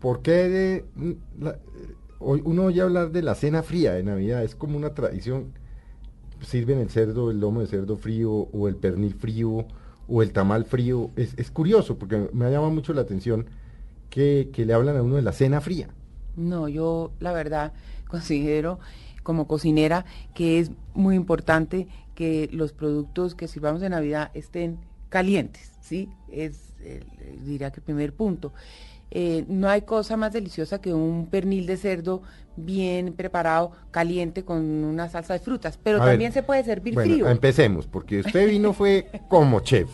¿Por qué, de- la- hoy uno oye hablar de la cena fría de Navidad? Es como una tradición. Sirven el cerdo, el lomo de cerdo frío, o el pernil frío, o el tamal frío. Es, es curioso porque me ha llamado mucho la atención que, que le hablan a uno de la cena fría. No, yo la verdad considero como cocinera que es muy importante que los productos que sirvamos de Navidad estén calientes, ¿sí? Es, el- el- diría que el primer punto. Eh, no hay cosa más deliciosa que un pernil de cerdo bien preparado, caliente, con una salsa de frutas, pero A ver, también se puede servir bueno, frío. empecemos, porque usted vino fue como chef.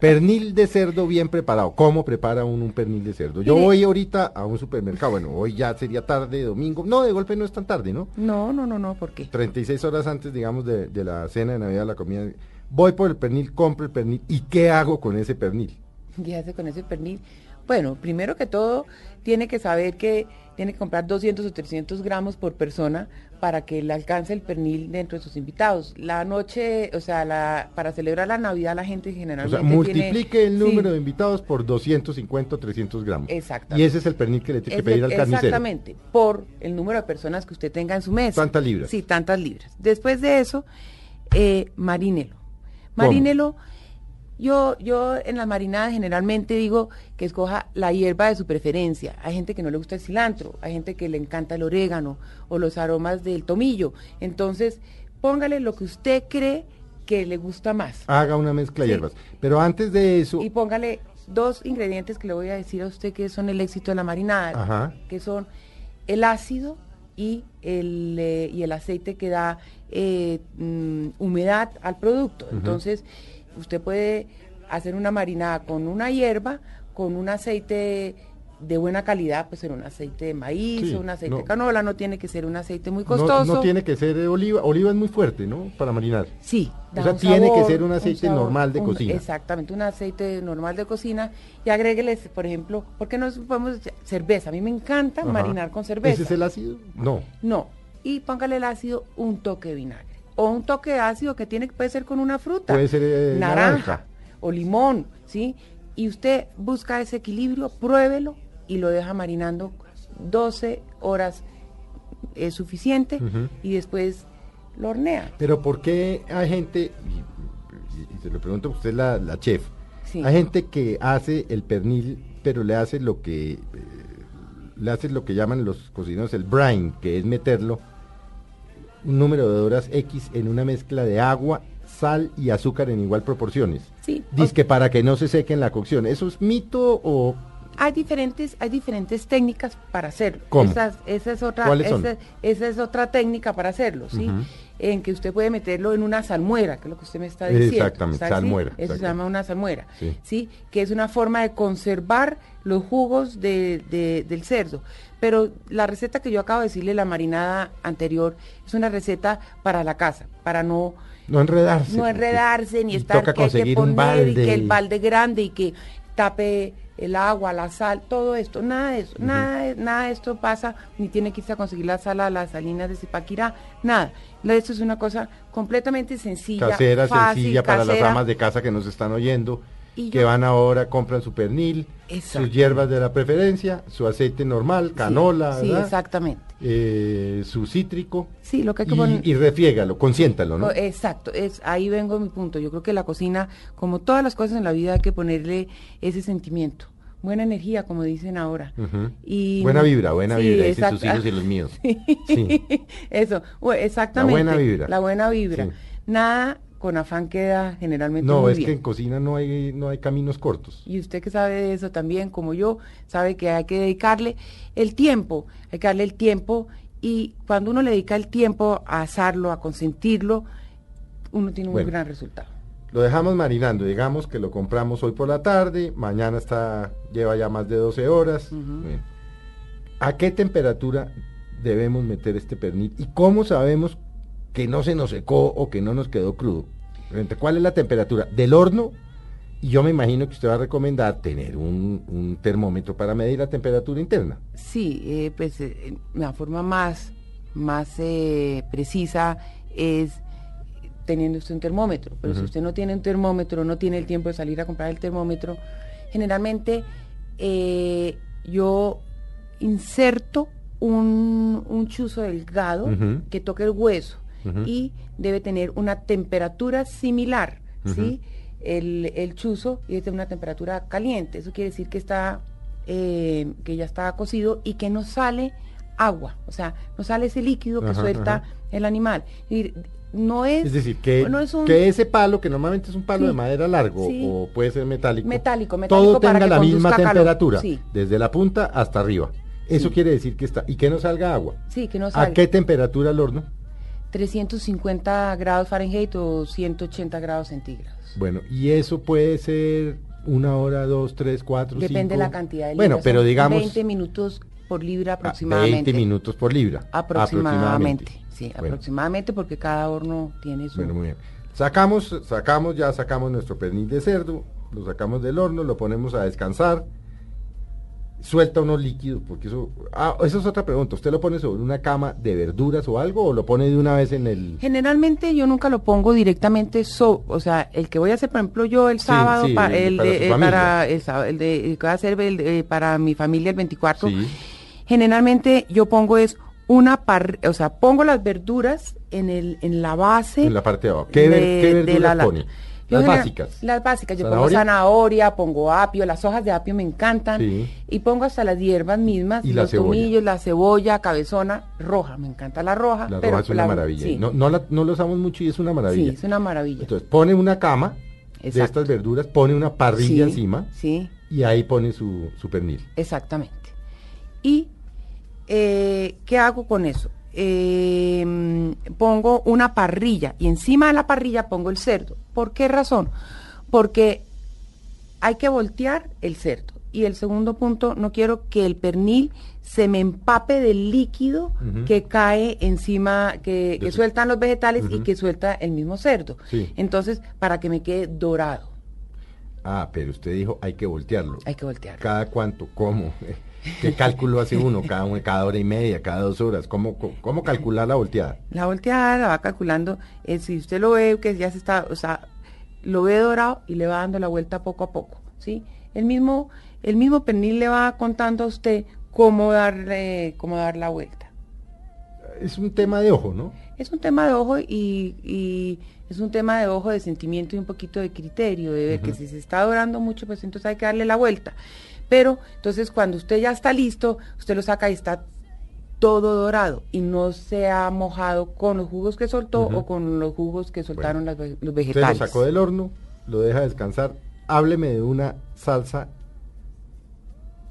Pernil de cerdo bien preparado. ¿Cómo prepara uno un pernil de cerdo? Yo voy ahorita a un supermercado. Bueno, hoy ya sería tarde, domingo. No, de golpe no es tan tarde, ¿no? No, no, no, no, ¿por qué? 36 horas antes, digamos, de, de la cena de Navidad, la comida. Voy por el pernil, compro el pernil. ¿Y qué hago con ese pernil? ¿Qué hace con ese pernil? Bueno, primero que todo, tiene que saber que tiene que comprar 200 o 300 gramos por persona para que le alcance el pernil dentro de sus invitados. La noche, o sea, la, para celebrar la Navidad la gente O generalmente sea, tiene- multiplique el Sí, número de invitados por 250 o 300 gramos. Exactamente. Y ese es el pernil que le tiene que pedir al carnicero. Exactamente, por el número de personas que usted tenga en su mesa. Tantas libras. Sí, tantas libras. Después de eso, eh, marínelo. Marínelo. Yo, yo en la marinada generalmente digo que escoja la hierba de su preferencia. Hay gente que no le gusta el cilantro, hay gente que le encanta el orégano o los aromas del tomillo. Entonces, póngale lo que usted cree que le gusta más. Haga una mezcla de Sí. hierbas. Pero antes de eso, Y póngale dos ingredientes que le voy a decir a usted que son el éxito de la marinada, Ajá. que son el ácido y el, eh, y el aceite que da eh, mm, humedad al producto. Entonces, usted puede hacer una marinada con una hierba, con un aceite de buena calidad, pues ser un aceite de maíz Sí, o un aceite no. de canola, no tiene que ser un aceite muy costoso. no tiene que ser de oliva. Oliva es muy fuerte, ¿no? Para marinar. Sí. O da sea, un tiene que ser un aceite normal de cocina. Exactamente, un aceite normal de cocina y agrégueles, por ejemplo, ¿por qué no podemos cerveza? A mí me encanta Ajá. marinar con cerveza. ¿Ese es el ácido? No. No, y póngale el ácido un toque de vinagre o un toque ácido que tiene puede ser con una fruta. Puede ser, eh, naranja, naranja. o limón, ¿sí? Y usted busca ese equilibrio, pruébelo y lo deja marinando 12 horas es suficiente Ujú. y después lo hornea. Pero ¿por qué hay gente, y, y- y se lo pregunto, usted es la, la chef, Sí. hay gente que hace el pernil, pero le hace lo que eh, le hace lo que llaman los cocineros el brine, que es meterlo un número de horas X en una mezcla de agua, sal y azúcar en igual proporciones. Sí. Dice para que no se seque en la cocción. ¿Eso es mito o Hay diferentes, hay diferentes técnicas para hacerlo. ¿Cómo? Esa, esa es otra, ¿Cuáles son? esa, esa es otra técnica para hacerlo, ¿sí? En que usted puede meterlo en una salmuera, que es lo que usted me está diciendo. Exactamente, salmuera, Eso se llama una salmuera, Sí. sí. Que es una forma de conservar los jugos de- de- del cerdo. Pero la receta que yo acabo de decirle, la marinada anterior, es una receta para la casa, para no no enredarse? no enredarse ni estar toca que hay que un poner y que el balde grande y que tape el agua, la sal, todo esto, nada de eso, nada, de- nada de esto pasa, ni tiene que irse a conseguir la sal a las salinas de Zipaquirá, nada. Esto es una cosa completamente sencilla, casera, fácil, sencilla para las amas de casa que nos están oyendo, Y que yo- van ahora, compran su pernil, Exacto. sus hierbas de la preferencia, su aceite normal, Sí, canola, Sí, ¿verdad? exactamente. Eh, su cítrico Sí, lo que hay que y, poner... y refiégalo, consiéntalo, ¿no? Exacto, es, ahí vengo a mi punto. Yo creo que la cocina, como todas las cosas en la vida, hay que ponerle ese sentimiento. Buena energía, como dicen ahora. Y, buena vibra, buena Sí, vibra, dicen sus hijos y los míos. Sí. Sí. Eso, exactamente. buena vibra. La buena vibra. Sí. Nada con afán queda generalmente No, muy es bien. que en cocina no hay, no hay caminos cortos. Y usted que sabe de eso también, como yo, sabe que hay que dedicarle el tiempo, hay que darle el tiempo y cuando uno le dedica el tiempo a asarlo, a consentirlo, uno tiene Bueno. un gran resultado. lo dejamos marinando, digamos que lo compramos hoy por la tarde, mañana está lleva ya más de 12 horas. Bueno, ¿A qué temperatura debemos meter este pernil y cómo sabemos que no se nos secó o que no nos quedó crudo? ¿Cuál es la temperatura del horno? Y yo me imagino que usted va a recomendar tener un, un termómetro para medir la temperatura interna. Sí, eh, pues eh, la forma más, más eh, precisa es teniendo usted un termómetro. Pero si usted no tiene un termómetro, no tiene el tiempo de salir a comprar el termómetro, generalmente eh, yo inserto un, un chuzo delgado que toque el hueso Y debe tener una temperatura similar, ¿sí? El, el chuzo y debe tener una temperatura caliente. Eso quiere decir que está, eh, que ya está cocido y que no sale agua, o sea, no sale ese líquido que Ajá, suelta ajá. el animal. Decir, no es, Es decir, que, no es un que ese palo, que normalmente es un palo Sí, de madera largo sí. o puede ser metálico, Metálico, metálico todo para tenga que la misma temperatura, Sí. desde la punta hasta arriba. Eso quiere decir que está, y que no salga agua. sí, que no ¿A sale. qué temperatura el horno? 350 grados Fahrenheit o 180 grados centígrados. Bueno, y eso puede ser una hora, dos, tres, cuatro, Depende de la cantidad de Bueno, libras. pero son digamos 20 minutos por libra ah, aproximadamente. 20 minutos por libra. Aproximadamente. Sí, Bueno. aproximadamente porque cada horno tiene su... Bueno, muy bien. Sacamos, sacamos, ya sacamos nuestro pernil de cerdo, lo sacamos del horno, lo ponemos a descansar, suelta unos líquidos, porque eso, ah, esa es otra pregunta, ¿usted lo pone sobre una cama de verduras o algo o lo pone de una vez en el... Generalmente yo nunca lo pongo directamente so, o sea, el que voy a hacer, por ejemplo, yo el sábado, sí, pa- el- el, para de- el para de el que voy a hacer el de- para mi familia el 24, Sí. generalmente yo pongo es una par, o sea, pongo las verduras en el en la base En la parte de abajo. ¿Qué, ver- de- de verduras la- pone? Yo Las básicas. Las básicas. Yo ¿Zanahoria? pongo zanahoria, pongo apio, las hojas de apio me encantan. Sí. Y pongo hasta las hierbas mismas, Y los tomillos, la cebolla, cabezona, roja. Me encanta la roja. La pero roja es una la- maravilla. sí. No, no, la, no lo usamos mucho y es una maravilla. Sí, es una maravilla. Entonces pone una cama de estas verduras, pone una parrilla Sí, encima Sí, y ahí pone su, su pernil. exactamente. ¿Y eh, qué hago con eso? Eh, mm, pongo una parrilla y encima de la parrilla pongo el cerdo. ¿Por qué razón? Porque hay que voltear el cerdo. Y el segundo punto, no quiero que el pernil se me empape del líquido que cae encima, que, sueltan los vegetales y que suelta el mismo cerdo. Sí. Entonces, para que me quede dorado, Ah, pero usted dijo hay que voltearlo. hay que voltearlo. ¿Cada cuánto? ¿Cómo? ¿Qué cálculo hace uno? ¿Cada, cada hora y media? ¿Cada dos horas? ¿Cómo, cómo, calcular la volteada? La volteada la va calculando, eh, si usted lo ve que ya se está, o sea, lo ve dorado y le va dando la vuelta poco a poco, ¿sí? El mismo, el mismo pernil le va contando a usted cómo darle, cómo dar la vuelta. Es un tema de ojo, ¿no? Es un tema de ojo y, y es un tema de ojo, de sentimiento y un poquito de criterio, de ver que si se está dorando mucho, pues entonces hay que darle la vuelta. Pero entonces cuando usted ya está listo, usted lo saca y está todo dorado y no se ha mojado con los jugos que soltó o con los jugos que soltaron las los Usted lo vegetales. sacó del horno, lo deja descansar. Hábleme de una salsa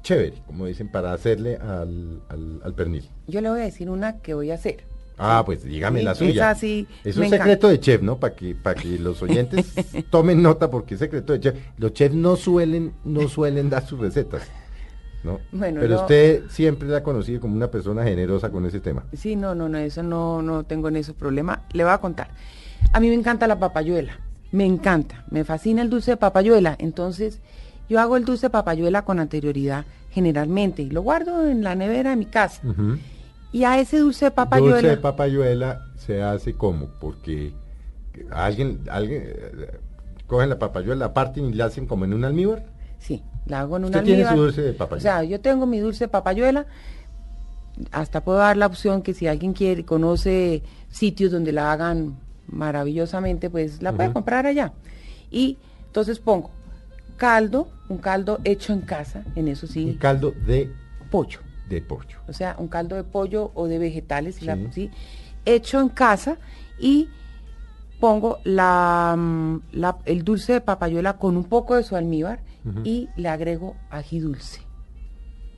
chévere, como dicen, para hacerle al, al, al pernil. Yo le voy a decir una que voy a hacer. Ah, pues dígame la suya. es un secreto de chef, ¿no? Para que, para que los oyentes tomen nota porque es secreto de chef. Los chefs no suelen, no suelen dar sus recetas, ¿no? Bueno, Pero no- usted siempre la ha conocido como una persona generosa con ese tema. Sí, no, no, no, eso no, no tengo en eso problema. Le voy a contar. A mí me encanta la papayuela, me encanta, me fascina el dulce de papayuela. Entonces, yo hago el dulce de papayuela con anterioridad generalmente y lo guardo en la nevera de mi casa. Ujú. Y a ese dulce de papayuela, Dulce de papayuela se hace como porque alguien, alguien eh, cogen la papayuela, la parten y la hacen como en un almíbar. sí, la hago en un Usted tiene su almíbar. dulce de papayuela. O sea, yo tengo mi dulce de papayuela. Hasta puedo dar la opción que si alguien quiere, conoce sitios donde la hagan maravillosamente, pues la puede comprar allá. Y entonces pongo caldo, un caldo hecho en casa, en eso Un sí, caldo de, pollo. De pollo. O sea, un caldo de pollo o de vegetales, la- Sí. hecho en casa y pongo la, mm, la- el dulce de papayuela con un poco de su almíbar y le agrego ají dulce.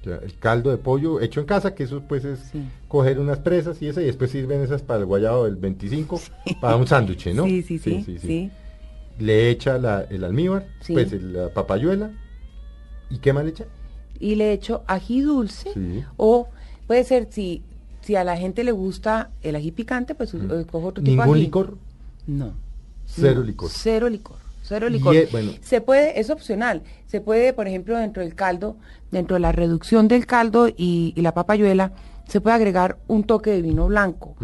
O sea, el caldo de pollo hecho en casa, que eso pues es Sí. coger unas presas y eso, y después sirven esas para el guayabo del 25, para un sándwich, ¿no? Sí, sí, sí, sí. le echa la- el almíbar, pues el- la papayuela. ¿Y qué más le echa? Y le echo ají dulce Sí. o puede ser si si a la gente le gusta el ají picante, pues eh, cojo otro tipo de ¿Ningún ají. licor? No. Cero No, licor. Cero licor. Cero licor. bueno. Se puede, es opcional. Se puede, por ejemplo, dentro del caldo, dentro de la reducción del caldo y, y la papayuela, se puede agregar un toque de vino blanco.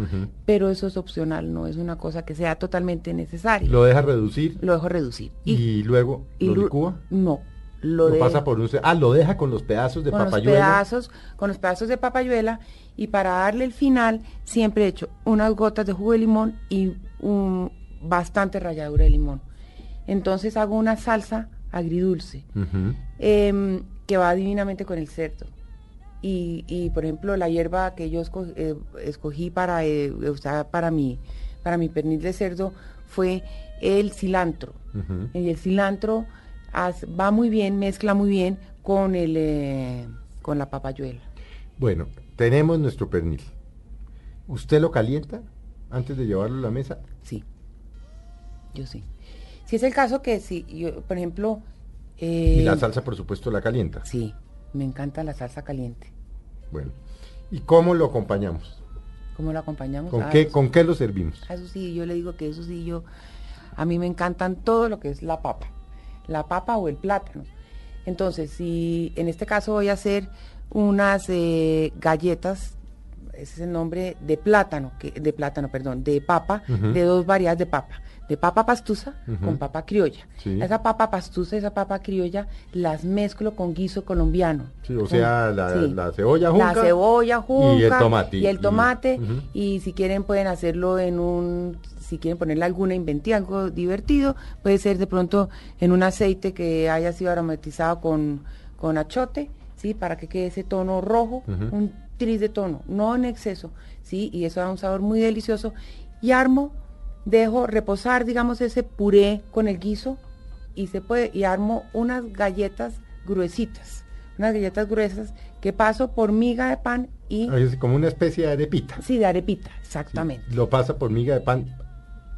Pero eso es opcional, no es una cosa que sea totalmente necesaria. Lo deja reducir Lo dejo reducir. y, luego y lo licúa. No. Lo, Lo, de- pasa por un... Ah, lo deja con los pedazos de con los papayuela. pedazos, con los pedazos de papayuela y para darle el final siempre he hecho unas gotas de jugo de limón y un bastante ralladura de limón. Entonces hago una salsa agridulce em, que va divinamente con el cerdo. Y, y, por ejemplo la hierba que yo eh, escogí para eh, usar para mi para mi pernil de cerdo fue el cilantro. Y el cilantro va muy bien, mezcla muy bien con el eh, con la papayuela. Bueno, tenemos nuestro pernil. ¿Usted lo calienta antes de llevarlo a la mesa? Sí. Yo sí. Si es el caso que si yo, por ejemplo, eh, Y la salsa, por supuesto, la calienta. Sí, me encanta la salsa caliente. Bueno. ¿Y cómo lo acompañamos? ¿Cómo lo acompañamos? ¿Con Ah, qué, eso con qué lo servimos? Eso sí, yo le digo que eso sí, yo, a mí me encantan todo lo que es la papa, la papa o el plátano. Entonces, si en este caso voy a hacer unas eh, galletas, ese es el nombre de plátano, que, de plátano, perdón, de papa, de dos variedades de papa, de papa pastusa con papa criolla. Sí. Esa papa pastusa y esa papa criolla las mezclo con guiso colombiano. Sí, o Con- sea, la, sí. la cebolla junca. La cebolla junca. Y el tomate. Y el tomate. Y si quieren pueden hacerlo en un, si quieren ponerle alguna inventiva, algo divertido, puede ser de pronto en un aceite que haya sido aromatizado con, con achote, ¿sí? Para que quede ese tono rojo, un tris de tono, no en exceso, ¿sí? Y eso da un sabor muy delicioso. Y armo, dejo reposar, digamos, ese puré con el guiso y se puede, y armo unas galletas gruesitas, unas galletas gruesas que paso por miga de pan y, Es como una especie de arepita. sí, de arepita, Sí. exactamente. Lo pasa por miga de pan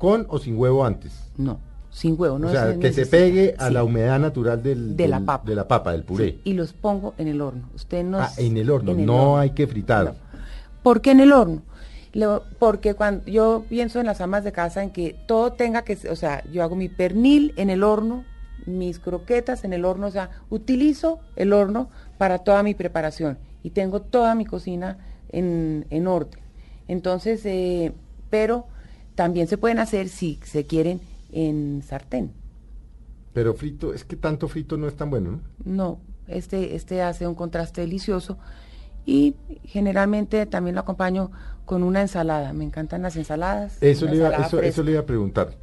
con o sin huevo antes. No, sin huevo, no o sea, se que se pegue a Sí, la humedad natural del, De la papa. de la papa, del puré. sí, y los pongo en el horno. Usted no Ah, en el horno, en el no horno. hay que fritar. No. ¿Por qué en el horno? Lo- porque cuando yo pienso en las amas de casa en que todo tenga que, o sea, yo hago mi pernil en el horno, mis croquetas en el horno, o sea, utilizo el horno para toda mi preparación y tengo toda mi cocina en, en orden. Entonces, eh, pero también se pueden hacer si se quieren en sartén. Pero frito, es que tanto frito no es tan bueno, ¿no? No, este, este hace un contraste delicioso y generalmente también lo acompaño con una ensalada. Me encantan las ensaladas. Eso le, iba, eso, eso le iba a preguntar.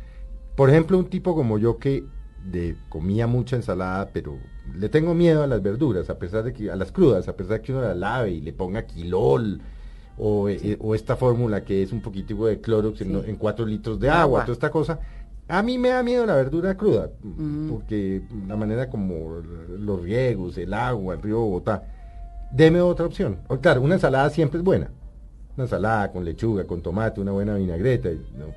Por ejemplo, un tipo como yo que de, comía mucha ensalada, pero le tengo miedo a las verduras, a pesar de que, a las crudas, a pesar de que uno las lave y le ponga quilol, o, eh, o esta fórmula que es un poquitico de clorox en, Sí. en cuatro litros de Agua. agua, toda esta cosa. A mí me da miedo la verdura cruda, porque la manera como los riegos, el agua, el río Bogotá. Deme otra opción. O, claro, una ensalada siempre es buena. Una ensalada con lechuga, con tomate, una buena vinagreta,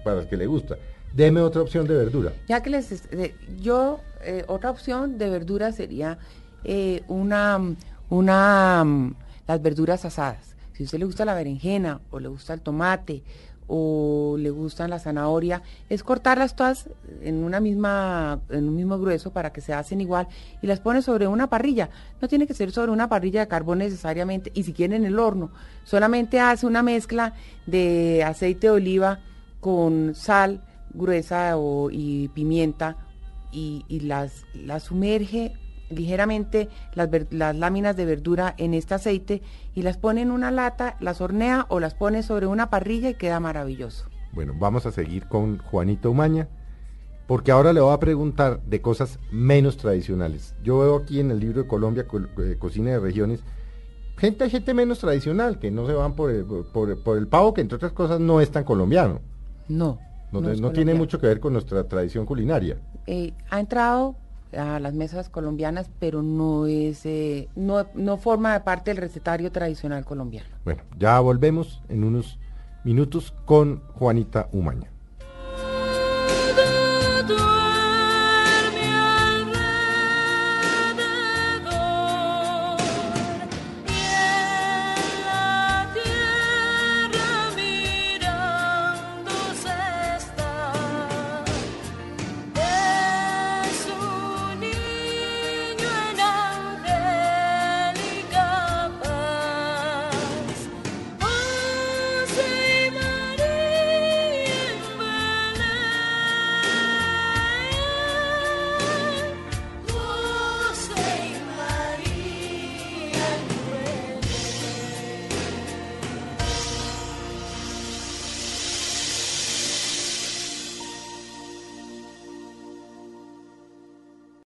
para los que le gusta. Deme otra opción de verdura. Ya que les, de- yo, eh, otra opción de verdura sería eh, una, una, mm, las verduras asadas. Si a usted le gusta la berenjena o le gusta el tomate o le gustan la zanahoria, es cortarlas todas en una misma, en un mismo grueso para que se hacen igual y las pone sobre una parrilla. No tiene que ser sobre una parrilla de carbón necesariamente y si quieren en el horno. Solamente hace una mezcla de aceite de oliva con sal gruesa y pimienta y, y las, las sumerge ligeramente las, las láminas de verdura en este aceite y las pone en una lata, las hornea o las pone sobre una parrilla y queda maravilloso. Bueno, vamos a seguir con Juanito Umaña, porque ahora le voy a preguntar de cosas menos tradicionales. Yo veo aquí en el libro de Colombia, Col- eh, Cocina de Regiones, gente, gente menos tradicional, que no se van por el, por, por el pavo, que entre otras cosas no es tan colombiano. No. No, no tiene mucho que ver con nuestra tradición culinaria. Eh, ha entrado a las mesas colombianas, pero no es, eh, no, no forma parte del recetario tradicional colombiano. Bueno, ya volvemos en unos minutos con Juanita Umaña.